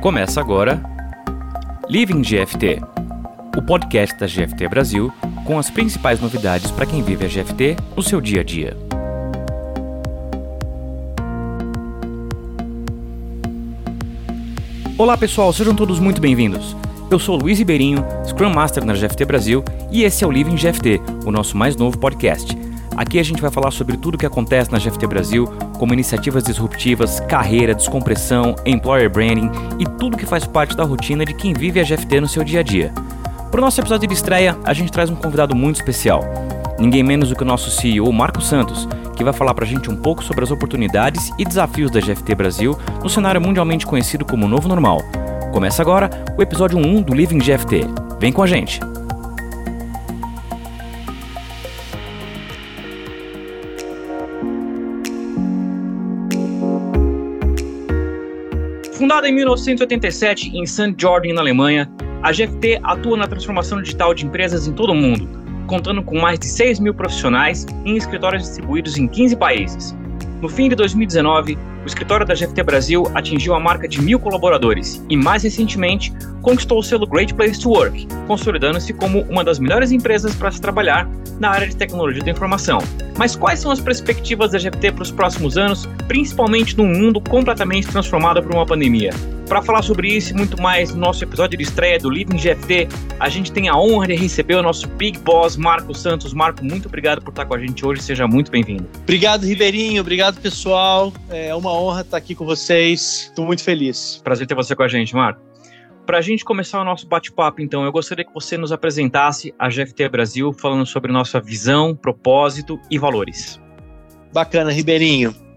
Começa agora Living GFT, o podcast da GFT Brasil com as principais novidades para quem vive a GFT no seu dia a dia. Olá pessoal, sejam todos muito bem-vindos. Eu sou Luiz Ribeirinho, Scrum Master na GFT Brasil e esse é o Living GFT, o nosso mais novo podcast. Aqui a gente vai falar sobre tudo o que acontece na GFT Brasil, como iniciativas disruptivas, carreira, descompressão, employer branding e tudo que faz parte da rotina de quem vive a GFT no seu dia a dia. Para o nosso episódio de estreia, a gente traz um convidado muito especial. Ninguém menos do que o nosso CEO Marco Santos, que vai falar para a gente um pouco sobre as oportunidades e desafios da GFT Brasil no cenário mundialmente conhecido como Novo Normal. Começa agora o episódio 1 do Living GFT. Vem com a gente! Fundada em 1987 em St. George, na Alemanha, a GFT atua na transformação digital de empresas em todo o mundo, contando com mais de 6 mil profissionais em escritórios distribuídos em 15 países. No fim de 2019, o escritório da GFT Brasil atingiu a marca de mil colaboradores e, mais recentemente, conquistou o selo Great Place to Work, consolidando-se como uma das melhores empresas para se trabalhar na área de tecnologia da informação. Mas quais são as perspectivas da GFT para os próximos anos, principalmente num mundo completamente transformado por uma pandemia? Para falar sobre isso e muito mais no nosso episódio de estreia do Living GFT, a gente tem a honra de receber o nosso Big Boss, Marco Santos. Marco, muito obrigado por estar com a gente hoje, seja muito bem-vindo. Obrigado, Ribeirinho, obrigado, pessoal. É uma honra estar aqui com vocês, estou muito feliz. Prazer ter você com a gente, Marco. Para a gente começar o nosso bate-papo, então, eu gostaria que você nos apresentasse a GFT Brasil, falando sobre nossa visão, propósito e valores. Bacana, Ribeirinho.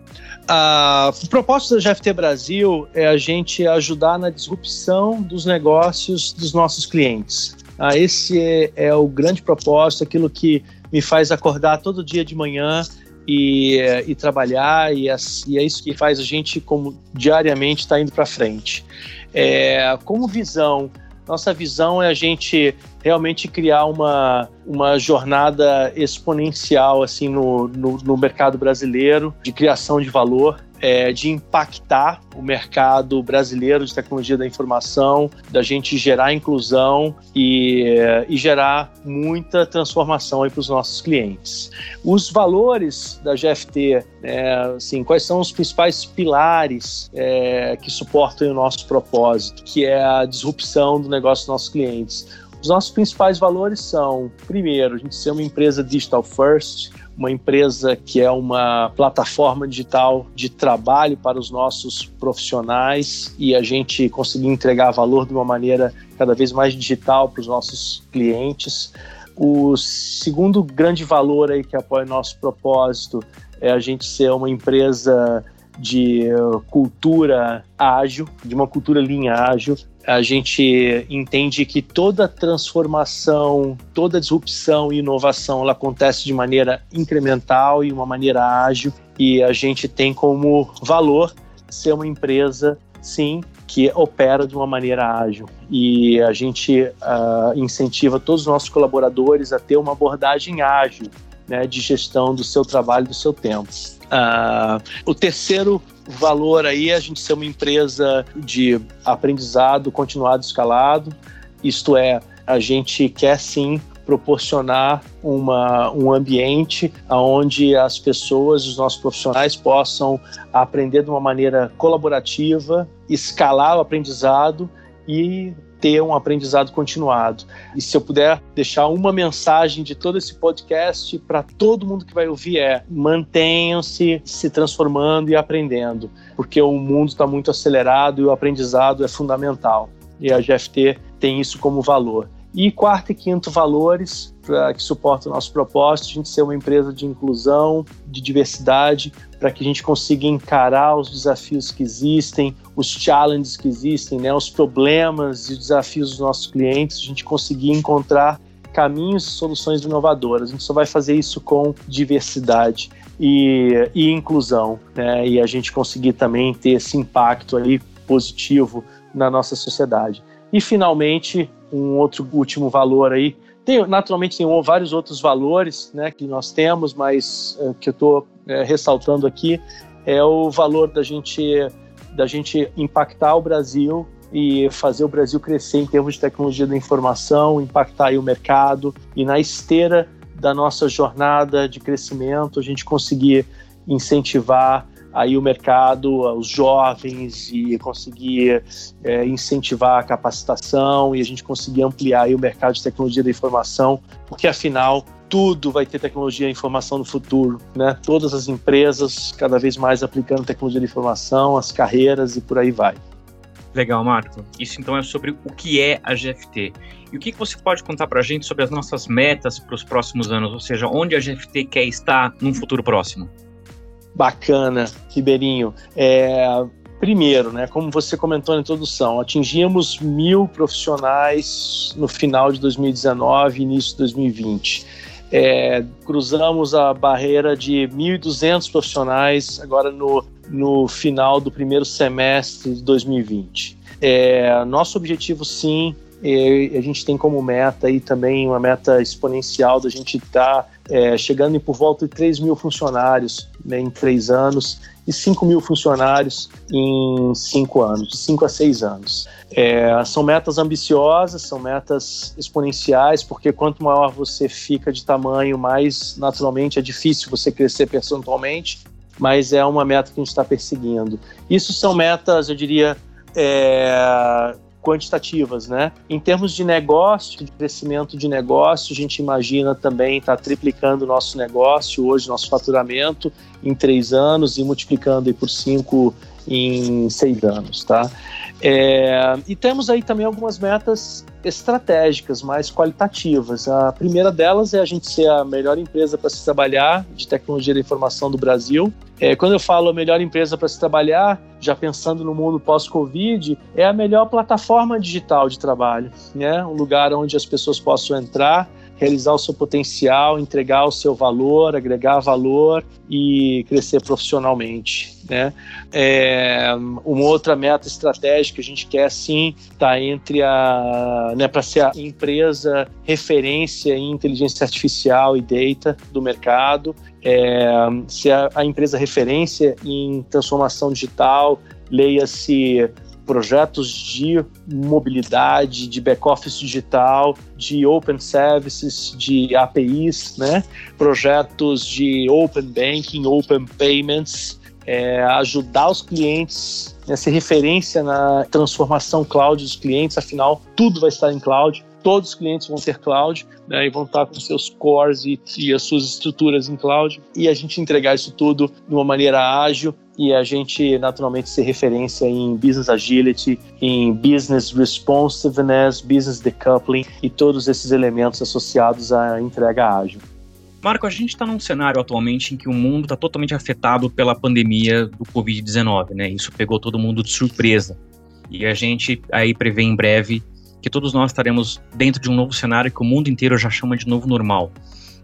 O propósito da GFT Brasil é a gente ajudar na disrupção dos negócios dos nossos clientes. Ah, esse é, é, o grande propósito, aquilo que me faz acordar todo dia de manhã e, e trabalhar, e é, e é, isso que faz a gente, como diariamente, estar tá indo para frente. É, como visão, nossa visão é a gente realmente criar uma, uma jornada exponencial assim no, no, no mercado brasileiro de criação de valor é, de impactar o mercado brasileiro de tecnologia da informação, da gente gerar inclusão e, e gerar muita transformação para os nossos clientes. Os valores da GFT, é, assim, quais são os principais pilares é, que suportam o nosso propósito, que é a disrupção do negócio dos nossos clientes? Os nossos principais valores são, primeiro, a gente ser uma empresa digital first, uma empresa que é uma plataforma digital de trabalho para os nossos profissionais e a gente conseguir entregar valor de uma maneira cada vez mais digital para os nossos clientes. O segundo grande valor aí que apoia o nosso propósito é a gente ser uma empresa de cultura ágil, de uma cultura linha ágil, a gente entende que toda transformação, toda disrupção e inovação ela acontece de maneira incremental e uma maneira ágil e a gente tem como valor ser uma empresa, sim, que opera de uma maneira ágil e a gente uh, incentiva todos os nossos colaboradores a ter uma abordagem ágil né, de gestão do seu trabalho, do seu tempo. Uh, o terceiro valor aí a gente ser uma empresa de aprendizado continuado escalado, isto é, a gente quer sim proporcionar uma, um ambiente onde as pessoas, os nossos profissionais possam aprender de uma maneira colaborativa, escalar o aprendizado e ter um aprendizado continuado. E se eu puder deixar uma mensagem de todo esse podcast para todo mundo que vai ouvir é: mantenham-se se transformando e aprendendo, porque o mundo está muito acelerado e o aprendizado é fundamental. E a GFT tem isso como valor. E quarto e quinto valores para que suportam o nosso propósito, a gente ser uma empresa de inclusão, de diversidade, para que a gente consiga encarar os desafios que existem, os challenges que existem, né, os problemas e desafios dos nossos clientes, a gente conseguir encontrar caminhos e soluções inovadoras. A gente só vai fazer isso com diversidade e, e inclusão, né, e a gente conseguir também ter esse impacto aí positivo na nossa sociedade. E finalmente, um outro último valor aí. Tem, naturalmente tem vários outros valores né, que nós temos, mas é, que eu estou é, ressaltando aqui é o valor da gente, da gente impactar o Brasil e fazer o Brasil crescer em termos de tecnologia da informação, impactar o mercado. E na esteira da nossa jornada de crescimento a gente conseguir incentivar aí o mercado, os jovens e conseguir é, incentivar a capacitação e a gente conseguir ampliar aí o mercado de tecnologia da informação, porque afinal tudo vai ter tecnologia e informação no futuro, né? Todas as empresas cada vez mais aplicando tecnologia de informação, as carreiras e por aí vai. Legal, Marco. Isso então é sobre o que é a GFT. E o que você pode contar para a gente sobre as nossas metas para os próximos anos, ou seja, onde a GFT quer estar num futuro próximo? Bacana, Ribeirinho. É, primeiro, né, como você comentou na introdução, atingimos mil profissionais no final de 2019 início de 2020. É, cruzamos a barreira de 1.200 profissionais agora no, no final do primeiro semestre de 2020. É, nosso objetivo, sim, a gente tem como meta aí também uma meta exponencial da gente estar tá, é, chegando em por volta de 3 mil funcionários né, em três anos e 5 mil funcionários em cinco anos, de 5 a 6 anos. É, são metas ambiciosas, são metas exponenciais, porque quanto maior você fica de tamanho, mais naturalmente é difícil você crescer percentualmente, mas é uma meta que a gente está perseguindo. Isso são metas, eu diria, é, quantitativas, né? Em termos de negócio, de crescimento de negócio, a gente imagina também estar tá triplicando o nosso negócio hoje, nosso faturamento em três anos e multiplicando por cinco em seis anos, tá? É, e temos aí também algumas metas estratégicas, mais qualitativas. A primeira delas é a gente ser a melhor empresa para se trabalhar de tecnologia da informação do Brasil. É, quando eu falo a melhor empresa para se trabalhar, já pensando no mundo pós-Covid, é a melhor plataforma digital de trabalho, né? Um lugar onde as pessoas possam entrar, realizar o seu potencial, entregar o seu valor, agregar valor e crescer profissionalmente. Né? É, uma outra meta estratégica que a gente quer sim está entre a né, para ser a empresa referência em inteligência artificial e data do mercado, é, ser a, a empresa referência em transformação digital, leia-se projetos de mobilidade, de back-office digital, de open services, de APIs, né? projetos de open banking, open payments, é, ajudar os clientes, né, ser referência na transformação cloud dos clientes, afinal, tudo vai estar em cloud todos os clientes vão ter cloud né, e vão estar com seus cores e, e, as suas estruturas em cloud e a gente entregar isso tudo de uma maneira ágil e a gente naturalmente ser referência em business agility, em business responsiveness, business decoupling e todos esses elementos associados à entrega ágil. Marco, a gente está num cenário atualmente em que o mundo está totalmente afetado pela pandemia do Covid-19, né? Isso pegou todo mundo de surpresa. E a gente aí prevê em breve que todos nós estaremos dentro de um novo cenário que o mundo inteiro já chama de novo normal.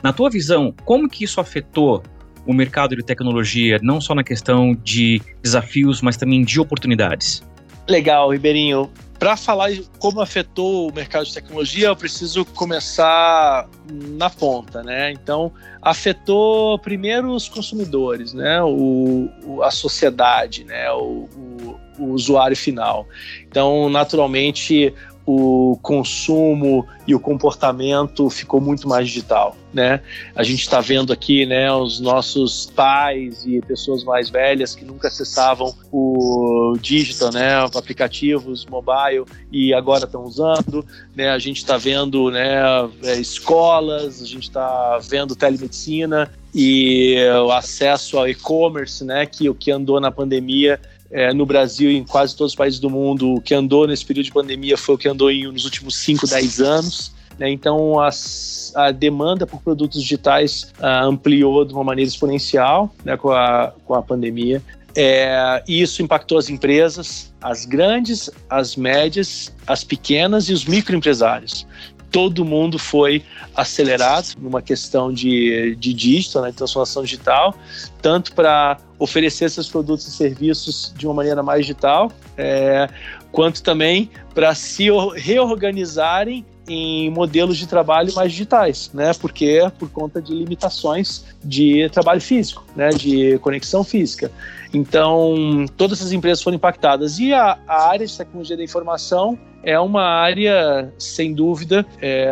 Na tua visão, como que isso afetou o mercado de tecnologia, não só na questão de desafios, mas também de oportunidades? Legal, Ribeirinho. Para falar como afetou o mercado de tecnologia, eu preciso começar na ponta, né? Então, afetou primeiro os consumidores, né? O, o a sociedade, né? O, o, o usuário final. Então, naturalmente, o consumo e o comportamento ficou muito mais digital, né? A gente está vendo aqui, né, os nossos pais e pessoas mais velhas que nunca acessavam o digital, né, aplicativos mobile e agora estão usando, né? A gente está vendo, né, é, escolas, a gente está vendo telemedicina e o acesso ao e-commerce, né, que o que andou na pandemia é, no Brasil e em quase todos os países do mundo, o que andou nesse período de pandemia foi o que andou em, nos últimos 5, 10 anos. Né? Então, as, a demanda por produtos digitais uh, ampliou de uma maneira exponencial né, com, a, com a pandemia. É, isso impactou as empresas, as grandes, as médias, as pequenas e os microempresários todo mundo foi acelerado numa questão de, de digital, né, de transformação digital, tanto para oferecer seus produtos e serviços de uma maneira mais digital, é, quanto também para se reorganizarem em modelos de trabalho mais digitais, né? Porque por conta de limitações de trabalho físico, né? De conexão física. Então, todas essas empresas foram impactadas. E a, a área de tecnologia da informação é uma área, sem dúvida, é,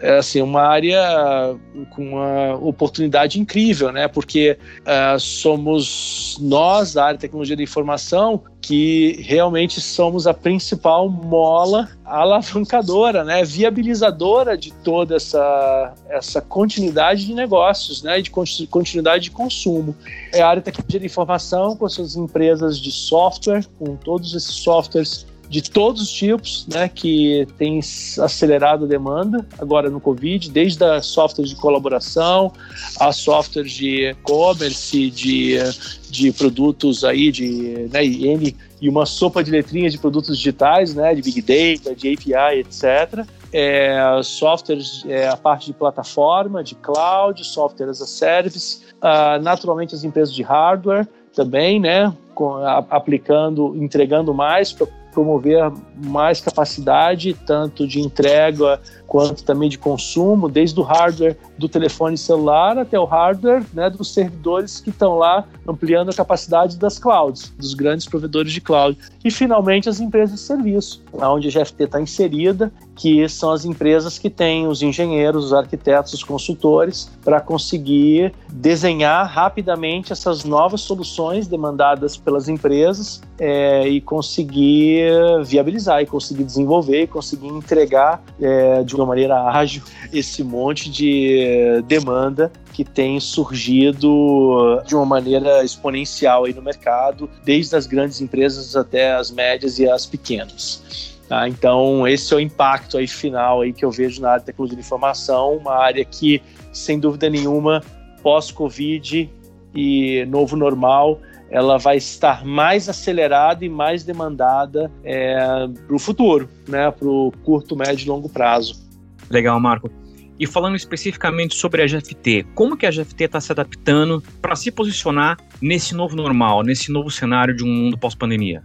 é assim, uma área com uma oportunidade incrível, né? Porque uh, somos nós, da área de tecnologia da informação, que realmente somos a principal mola alavancadora, né, viabilizadora de toda essa, essa continuidade de negócios, né, de continuidade de consumo. É a área de tecnologia da informação com suas empresas de software, com todos esses softwares de todos os tipos, né, que tem acelerado a demanda agora no Covid, desde a softwares de colaboração, a softwares de e-commerce, de, de produtos aí, de né, e uma sopa de letrinhas de produtos digitais, né, de Big Data, de API, etc. É, softwares, é, a parte de plataforma, de cloud, software as a service, uh, naturalmente as empresas de hardware também, né, com, a, aplicando, entregando mais para promover mais capacidade, tanto de entrega quanto também de consumo, desde o hardware do telefone celular até o hardware né, dos servidores que estão lá ampliando a capacidade das clouds, dos grandes provedores de cloud. E, finalmente, as empresas de serviço, onde a GFT está inserida, que são as empresas que têm os engenheiros, os arquitetos, os consultores, para conseguir desenhar rapidamente essas novas soluções demandadas pelas empresas é, e conseguir viabilizar, e conseguir desenvolver, e conseguir entregar é, de uma maneira ágil esse monte de demanda que tem surgido de uma maneira exponencial aí no mercado, desde as grandes empresas até as médias e as pequenas. Tá? Então, esse é o impacto aí final aí que eu vejo na área de tecnologia de informação, uma área que, sem dúvida nenhuma, pós-Covid e novo normal, ela vai estar mais acelerada e mais demandada é, para o futuro, né? para o curto, médio e longo prazo. Legal, Marco. E falando especificamente sobre a GFT, como que a GFT está se adaptando para se posicionar nesse novo normal, nesse novo cenário de um mundo pós-pandemia?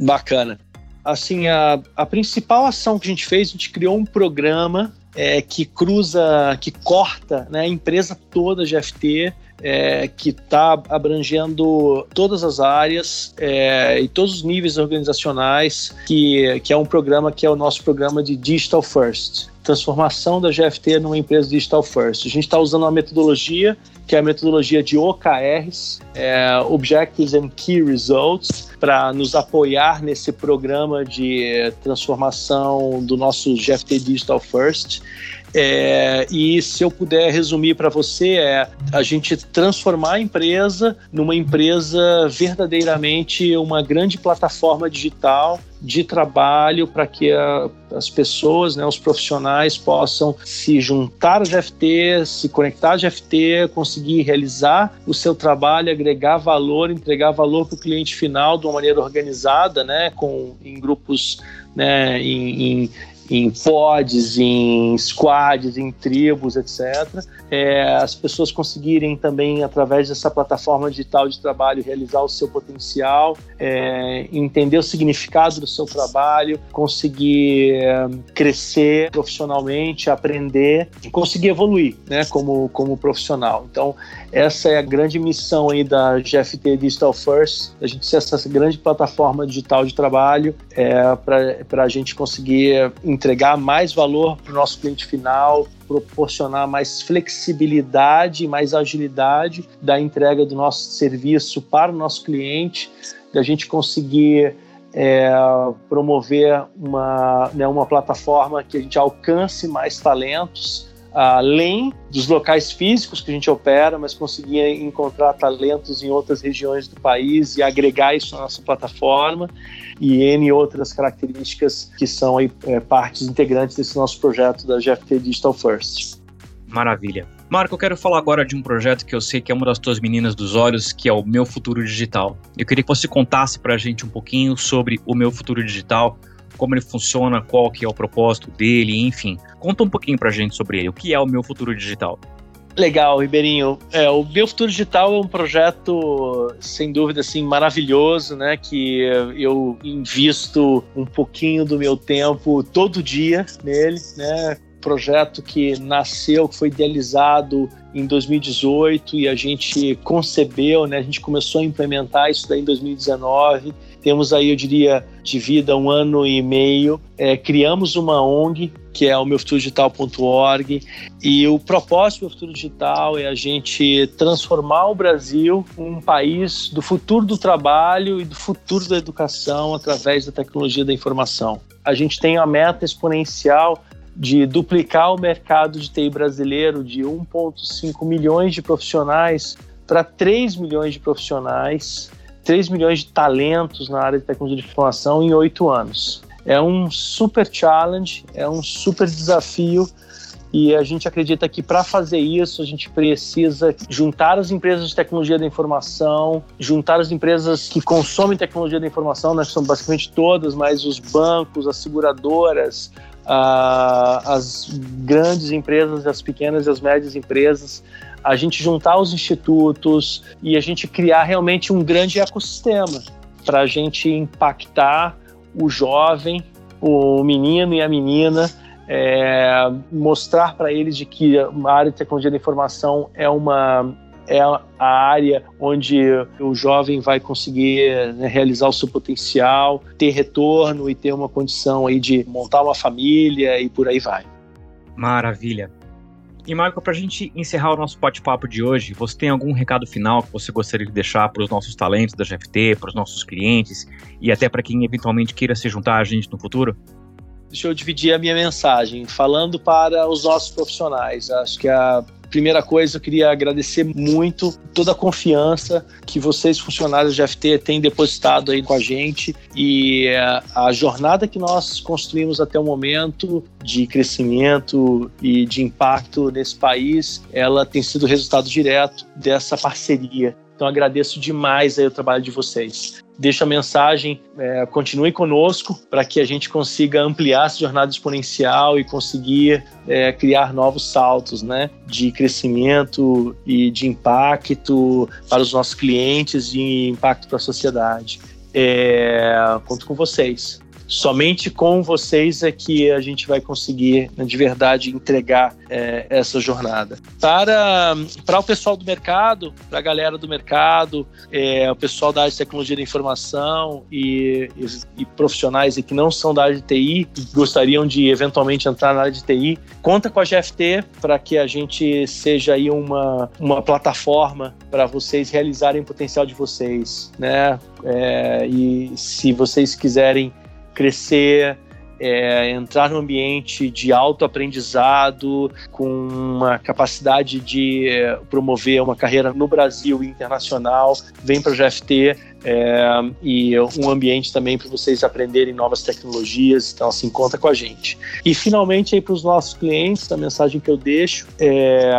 Bacana. Assim, a, a principal ação que a gente fez, a gente criou um programa é, que cruza, que corta né, a empresa toda GFT, é, que está abrangendo todas as áreas é, e todos os níveis organizacionais, que, que é um programa que é o nosso programa de Digital First transformação da GFT numa empresa digital first. A gente está usando uma metodologia que é a metodologia de OKRs, é, Objectives and Key Results, para nos apoiar nesse programa de transformação do nosso GFT Digital First. É, e se eu puder resumir para você, é a gente transformar a empresa numa empresa verdadeiramente uma grande plataforma digital de trabalho para que a, as pessoas, né, os profissionais possam se juntar à GFT, se conectar à GFT, conseguir realizar o seu trabalho, agregar valor, entregar valor para o cliente final de uma maneira organizada, né, com, em grupos, né, em, em em pods, em squads, em tribos, etc. É, as pessoas conseguirem também, através dessa plataforma digital de trabalho, realizar o seu potencial, é, entender o significado do seu trabalho, conseguir é, crescer profissionalmente, aprender e conseguir evoluir né, como, como profissional. Então, essa é a grande missão aí da GFT Digital First, a gente ser essa grande plataforma digital de trabalho é, para a gente conseguir entregar mais valor para o nosso cliente final, proporcionar mais flexibilidade, mais agilidade da entrega do nosso serviço para o nosso cliente, da gente conseguir é, promover uma, né, uma plataforma que a gente alcance mais talentos além dos locais físicos que a gente opera, mas conseguir encontrar talentos em outras regiões do país e agregar isso na nossa plataforma e N outras características que são aí, é, partes integrantes desse nosso projeto da GFT Digital First. Maravilha. Marco, eu quero falar agora de um projeto que eu sei que é uma das tuas meninas dos olhos, que é o Meu Futuro Digital. Eu queria que você contasse para a gente um pouquinho sobre o Meu Futuro Digital, como ele funciona, qual que é o propósito dele, enfim. Conta um pouquinho pra gente sobre ele. O que é o meu futuro digital? Legal, Ribeirinho. É, o Meu Futuro Digital é um projeto, sem dúvida, assim, maravilhoso, né? Que eu invisto um pouquinho do meu tempo todo dia nele, né? Projeto que nasceu, que foi idealizado em 2018 e a gente concebeu, né? A gente começou a implementar isso daí em 2019 temos aí, eu diria, de vida um ano e meio. É, criamos uma ONG, que é o meufuturodigital.org, e o propósito do Meu Futuro Digital é a gente transformar o Brasil um país do futuro do trabalho e do futuro da educação através da tecnologia da informação. A gente tem a meta exponencial de duplicar o mercado de TI brasileiro de 1,5 milhões de profissionais para 3 milhões de profissionais 3 milhões de talentos na área de tecnologia de informação em oito anos. É um super challenge, é um super desafio e a gente acredita que para fazer isso a gente precisa juntar as empresas de tecnologia da informação, juntar as empresas que consomem tecnologia da informação, né, que são basicamente todas, mas os bancos, as seguradoras, as grandes empresas, as pequenas e as médias empresas, a gente juntar os institutos e a gente criar realmente um grande ecossistema para a gente impactar o jovem, o menino e a menina, é, mostrar para eles de que a área de tecnologia da informação é uma é a área onde o jovem vai conseguir né, realizar o seu potencial, ter retorno e ter uma condição aí de montar uma família e por aí vai. Maravilha. E, Marco, para a gente encerrar o nosso bate-papo de hoje, você tem algum recado final que você gostaria de deixar para os nossos talentos da GFT, para os nossos clientes e até para quem eventualmente queira se juntar a gente no futuro? Deixa eu dividir a minha mensagem falando para os nossos profissionais. Acho que a primeira coisa, eu queria agradecer muito toda a confiança que vocês, funcionários de FT, têm depositado aí com a gente e a, a jornada que nós construímos até o momento de crescimento e de impacto nesse país, ela tem sido resultado direto dessa parceria. Então agradeço demais aí o trabalho de vocês deixo a mensagem, é, continue conosco para que a gente consiga ampliar essa jornada exponencial e conseguir é, criar novos saltos né, de crescimento e de impacto para os nossos clientes e impacto para a sociedade. É, conto com vocês somente com vocês é que a gente vai conseguir, né, de verdade, entregar é, essa jornada. Para, para o pessoal do mercado, para a galera do mercado, é, o pessoal da área de tecnologia da informação e, e, e profissionais que não são da área de TI, que gostariam de eventualmente entrar na área de TI, conta com a GFT para que a gente seja aí uma, uma plataforma para vocês realizarem o potencial de vocês, né? É, e se vocês quiserem crescer, é, entrar num ambiente de autoaprendizado, com uma capacidade de é, promover uma carreira no Brasil e internacional, vem para o GFT é, e um ambiente também para vocês aprenderem novas tecnologias, então assim, conta com a gente. E finalmente aí para os nossos clientes, a mensagem que eu deixo é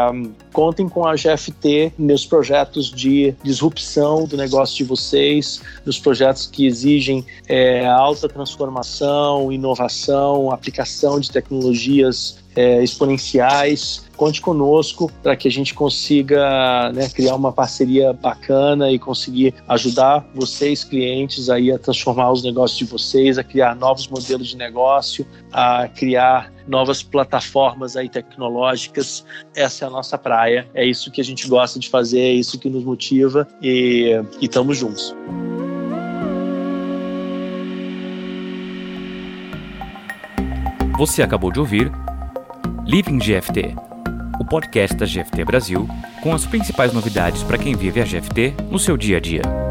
contem com a GFT nos projetos de disrupção do negócio de vocês, nos projetos que exigem é, alta transformação, inovação, aplicação de tecnologias é, exponenciais. Conte conosco para que a gente consiga né, criar uma parceria bacana e conseguir ajudar vocês, clientes, aí a transformar os negócios de vocês, a criar novos modelos de negócio, a criar novas plataformas aí tecnológicas. Essa é a nossa praia. É isso que a gente gosta de fazer, é isso que nos motiva e estamos juntos. Você acabou de ouvir Living GFT, o podcast da GFT Brasil, com as principais novidades para quem vive a GFT no seu dia a dia.